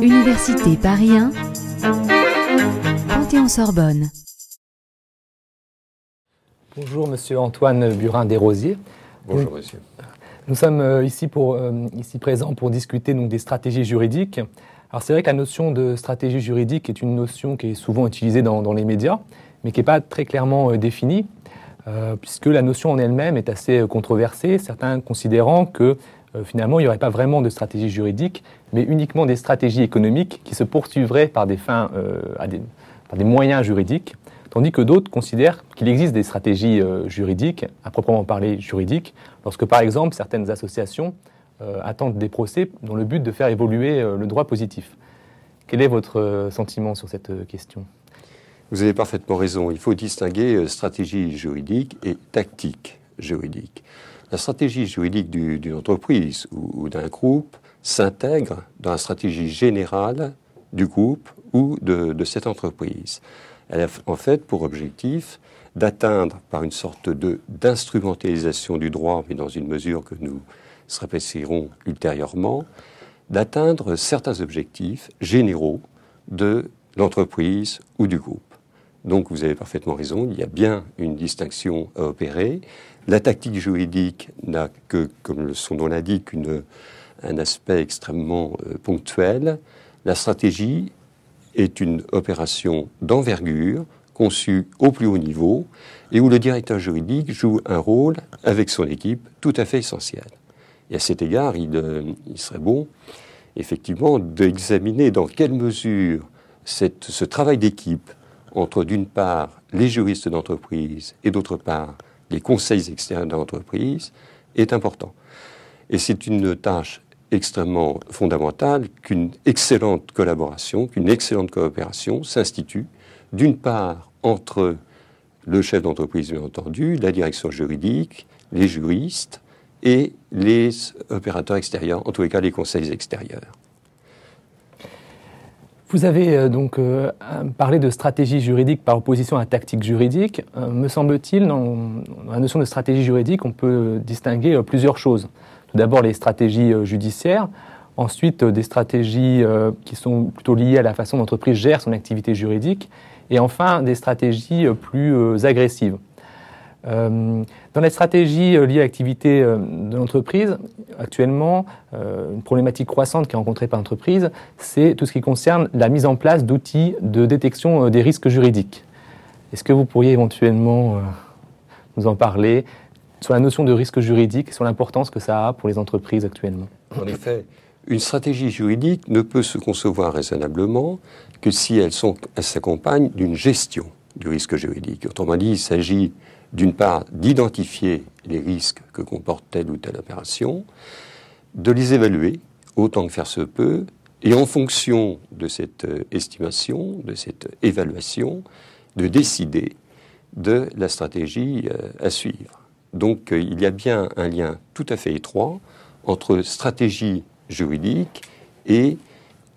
Université Paris 1, Panthéon-Sorbonne. Bonjour Monsieur Antoine Burin desrosiers. Bonjour Monsieur. Nous sommes euh, ici, pour, euh, ici présents pour discuter donc, des stratégies juridiques. Alors c'est vrai que la notion de stratégie juridique est une notion qui est souvent utilisée dans, dans les médias, mais qui n'est pas très clairement euh, définie, puisque la notion en elle-même est assez controversée, certains considérant que finalement il n'y aurait pas vraiment de stratégie juridique, mais uniquement des stratégies économiques qui se poursuivraient par des fins, des, par des moyens juridiques tandis que d'autres considèrent qu'il existe des stratégies euh, juridiques, à proprement parler juridiques, lorsque par exemple certaines associations euh, attendent des procès dans le but de faire évoluer euh, le droit positif. Quel est votre sentiment sur cette question? Vous avez parfaitement raison. Il faut distinguer stratégie juridique et tactique juridique. La stratégie juridique d'une entreprise ou, d'un groupe s'intègre dans la stratégie générale du groupe ou de, cette entreprise. Elle a en fait pour objectif d'atteindre par une sorte d'instrumentalisation du droit, mais dans une mesure que nous se ultérieurement, d'atteindre certains objectifs généraux de l'entreprise ou du groupe. Donc vous avez parfaitement raison, il y a bien une distinction à opérer. La tactique juridique n'a que, comme son nom l'indique, un aspect extrêmement euh, ponctuel. La stratégie est une opération d'envergure conçue au plus haut niveau et où le directeur juridique joue un rôle avec son équipe tout à fait essentiel. Et à cet égard, il, euh, serait bon, effectivement, d'examiner dans quelle mesure ce travail d'équipe entre, d'une part, les juristes d'entreprise et, d'autre part, les conseils externes d'entreprise est important. Et c'est une tâche extrêmement fondamental qu'une excellente collaboration, qu'une excellente coopération s'institue, d'une part entre le chef d'entreprise, bien entendu, la direction juridique, les juristes et les opérateurs extérieurs, en tous les cas les conseils extérieurs. Vous avez euh, donc euh, parlé de stratégie juridique par opposition à tactique juridique. Euh, me semble-t-il, dans, la notion de stratégie juridique, on peut distinguer plusieurs choses. Tout d'abord les stratégies euh, judiciaires, ensuite euh, des stratégies euh, qui sont plutôt liées à la façon dont l'entreprise gère son activité juridique, et enfin des stratégies plus agressives. Dans les stratégies liées à l'activité de l'entreprise, actuellement, une problématique croissante qui est rencontrée par l'entreprise, c'est tout ce qui concerne la mise en place d'outils de détection des risques juridiques. Est-ce que vous pourriez éventuellement nous en parler sur la notion de risque juridique et sur l'importance que ça a pour les entreprises actuellement? En effet, une stratégie juridique ne peut se concevoir raisonnablement que si elle, s'accompagne d'une gestion du risque juridique. Autrement dit, il s'agit d'une part d'identifier les risques que comporte telle ou telle opération, de les évaluer autant que faire se peut, et en fonction de cette euh, estimation, de cette évaluation, de décider de la stratégie euh, à suivre. Donc euh, il y a bien un lien tout à fait étroit entre stratégie juridique et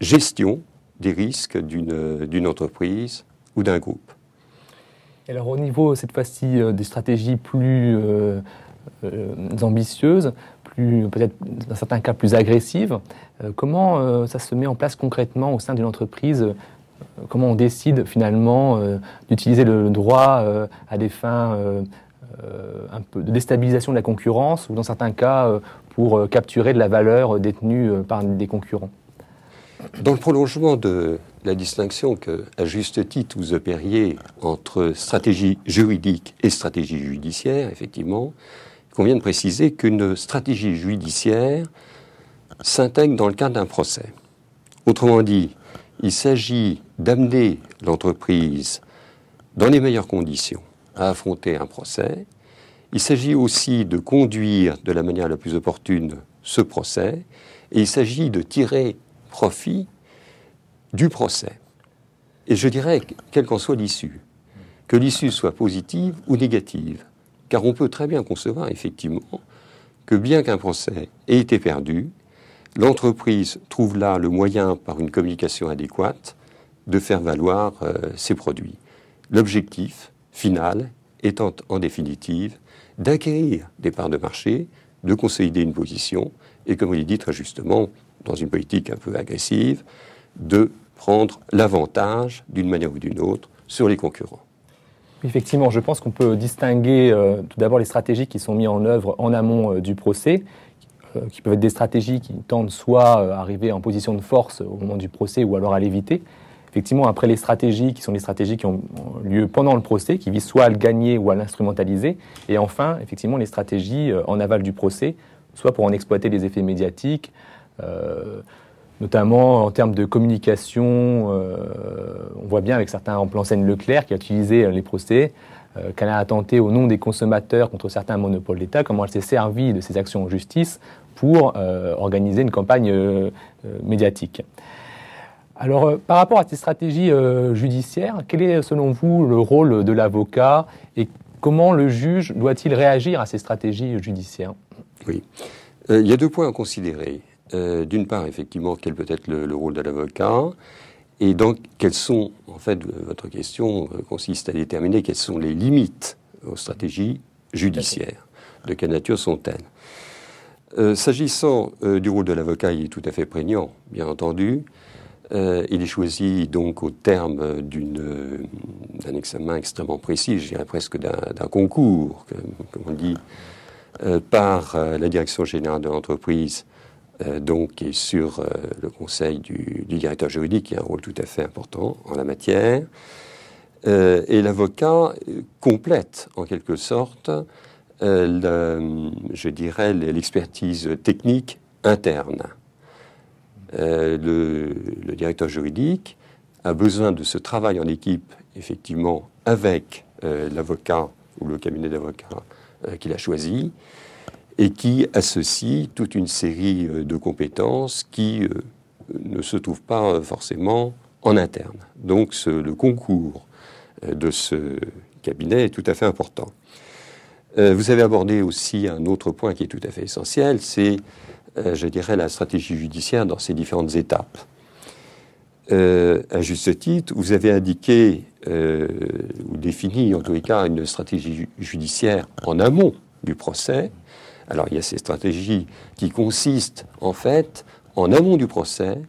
gestion des risques d'une entreprise ou d'un groupe. Alors au niveau cette fois-ci euh, des stratégies plus euh, ambitieuses, plus peut-être dans certains cas plus agressives, comment ça se met en place concrètement au sein d'une entreprise Comment on décide finalement d'utiliser le droit à des fins euh, de déstabilisation de la concurrence ou dans certains cas euh, pour euh, capturer de la valeur détenue par des concurrents? Dans le prolongement de la distinction que, à juste titre, vous opériez entre stratégie juridique et stratégie judiciaire, effectivement, il convient de préciser qu'une stratégie judiciaire s'intègre dans le cadre d'un procès. Autrement dit, il s'agit d'amener l'entreprise dans les meilleures conditions à affronter un procès. Il s'agit aussi de conduire de la manière la plus opportune ce procès et il s'agit de tirer profit du procès. Et je dirais, quelle qu'en soit l'issue, que l'issue soit positive ou négative, car on peut très bien concevoir effectivement que bien qu'un procès ait été perdu, l'entreprise trouve là le moyen, par une communication adéquate, de faire valoir euh, ses produits. L'objectif, finale étant en définitive d'acquérir des parts de marché, de consolider une position et, comme l'avez dit très justement, dans une politique un peu agressive, de prendre l'avantage d'une manière ou d'une autre sur les concurrents. Effectivement, je pense qu'on peut distinguer euh, tout d'abord les stratégies qui sont mises en œuvre en amont euh, du procès, euh, qui peuvent être des stratégies qui tentent soit à arriver en position de force au moment du procès ou alors à l'éviter. Effectivement, après les stratégies qui sont des stratégies qui ont lieu pendant le procès, qui visent soit à le gagner ou à l'instrumentaliser, et enfin, effectivement, les stratégies en aval du procès, soit pour en exploiter les effets médiatiques, notamment en termes de communication. Euh, on voit bien avec certains en plan scène Leclerc qui a utilisé euh, les procès, euh, qu'elle a attenté au nom des consommateurs contre certains monopoles d'État, comment elle s'est servie de ses actions en justice pour organiser une campagne médiatique. Alors, par rapport à ces stratégies judiciaires, quel est selon vous le rôle de l'avocat et comment le juge doit-il réagir à ces stratégies judiciaires? Oui, il y a deux points à considérer. Euh, d'une part, effectivement, quel peut être le, rôle de l'avocat et donc, quelles sont, en fait, votre question euh, consiste à déterminer quelles sont les limites aux stratégies judiciaires. De quelle nature sont-elles? Euh, S'agissant du rôle de l'avocat, il est tout à fait prégnant, bien entendu. il est choisi donc au terme d'un examen extrêmement précis, je dirais presque d'un concours, comme on dit, par la direction générale de l'entreprise euh, donc, sur euh, le conseil du, directeur juridique, qui a un rôle tout à fait important en la matière. Euh, et l'avocat complète, en quelque sorte, je dirais, l'expertise technique interne. Le, le, directeur juridique a besoin de ce travail en équipe, effectivement, avec l'avocat ou le cabinet d'avocats qu'il a choisi, et qui associe toute une série euh, de compétences qui euh, ne se trouvent pas euh, forcément en interne. Donc le concours de ce cabinet est tout à fait important. vous avez abordé aussi un autre point qui est tout à fait essentiel, c'est, je dirais, la stratégie judiciaire dans ses différentes étapes. à juste titre, vous avez indiqué ou défini en tous les cas une stratégie judiciaire en amont du procès, alors il y a ces stratégies qui consistent en fait, en amont du procès,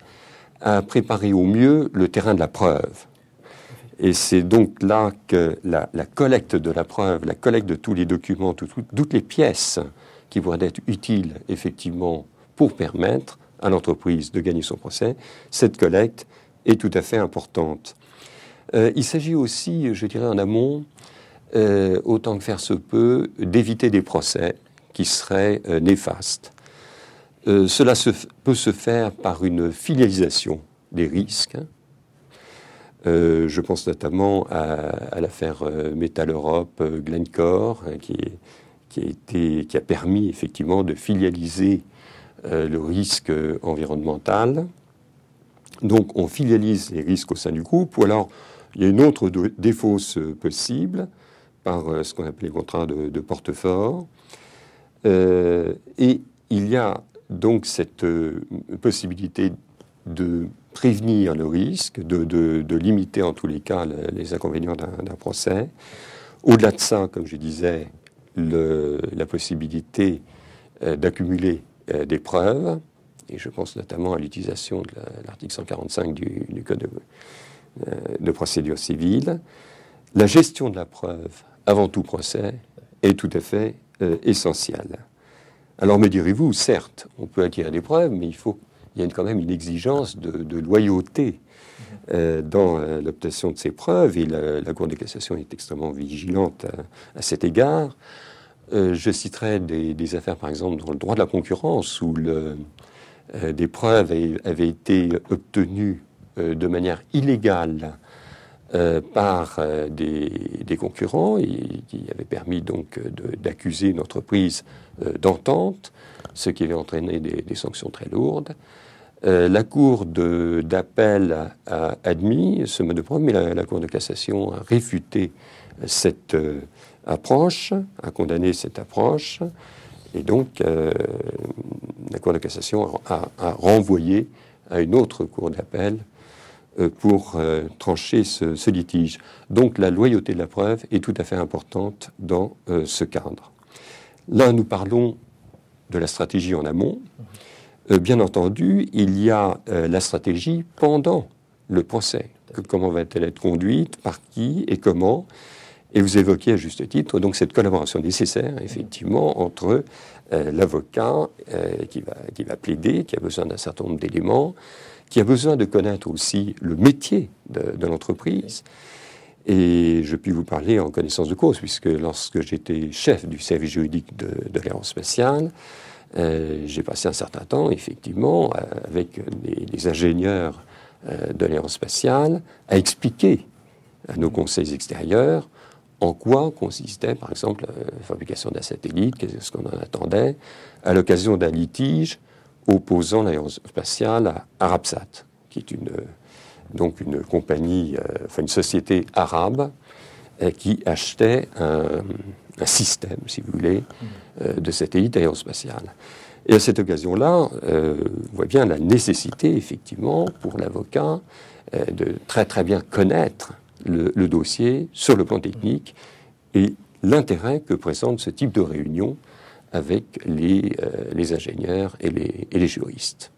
à préparer au mieux le terrain de la preuve. Et c'est donc là que la, collecte de la preuve, la collecte de tous les documents, toutes les pièces qui pourraient être utiles effectivement pour permettre à l'entreprise de gagner son procès, cette collecte est tout à fait importante. Euh, il s'agit aussi, je dirais en amont, euh, autant que faire se peut, d'éviter des procès qui serait euh, néfaste. Euh, cela peut se faire par une filialisation des risques. Euh, je pense notamment à, l'affaire Metal Europe, Glencore, hein, qui, a permis effectivement de filialiser le risque environnemental. Donc on filialise les risques au sein du groupe, ou alors il y a une autre défausse possible par ce qu'on appelle les contrats de, de portefort. Euh, et il y a donc cette euh, possibilité de prévenir le risque, de, limiter en tous les cas les inconvénients d'un procès. Au-delà de ça, comme je disais, la possibilité euh, d'accumuler des preuves, et je pense notamment à l'utilisation de l'article 145 du, Code de, procédure civile. La gestion de la preuve avant tout procès est tout à fait euh, essentiel. Alors me direz-vous, certes, on peut acquérir des preuves, mais il faut, il y a quand même une exigence de, loyauté euh, dans euh, l'obtention de ces preuves, et la, Cour de cassation est extrêmement vigilante à, cet égard. je citerai des, affaires, par exemple, dans le droit de la concurrence, où des preuves avaient été obtenues de manière illégale euh, par euh, des, concurrents et qui avait permis donc d'accuser une entreprise euh, d'entente, ce qui avait entraîné des, sanctions très lourdes. la Cour d'appel a admis ce mode de preuve, mais la, Cour de cassation a réfuté cette approche, a condamné cette approche, et donc la Cour de cassation a renvoyé à une autre Cour d'appel pour euh, trancher ce, litige. Donc la loyauté de la preuve est tout à fait importante dans euh, ce cadre. Là, nous parlons de la stratégie en amont. Euh, bien entendu, il y a euh, la stratégie pendant le procès. comment va-t-elle être conduite, par qui? Et comment? Et vous évoquez à juste titre donc cette collaboration nécessaire, effectivement, entre euh, l'avocat qui, va, qui va plaider, qui a besoin d'un certain nombre d'éléments, qui a besoin de connaître aussi le métier de, l'entreprise. Et je puis vous parler en connaissance de cause, puisque lorsque j'étais chef du service juridique de, de l'aérospatiale, euh, j'ai passé un certain temps, effectivement, euh, avec les, ingénieurs euh, de l'aérospatiale, à expliquer à nos conseils extérieurs en quoi consistait, par exemple, la fabrication d'un satellite, qu'est-ce qu'on en attendait, à l'occasion d'un litige opposant l'aérospatiale à Arabsat, qui est une, donc une compagnie, enfin une société arabe qui achetait un, système, si vous voulez, euh, de satellite aérospatial. Et à cette occasion-là, euh, on voit bien la nécessité, effectivement, pour l'avocat euh, de très très bien connaître le, dossier sur le plan technique et l'intérêt que présente ce type de réunion avec les, les ingénieurs et les, et les juristes.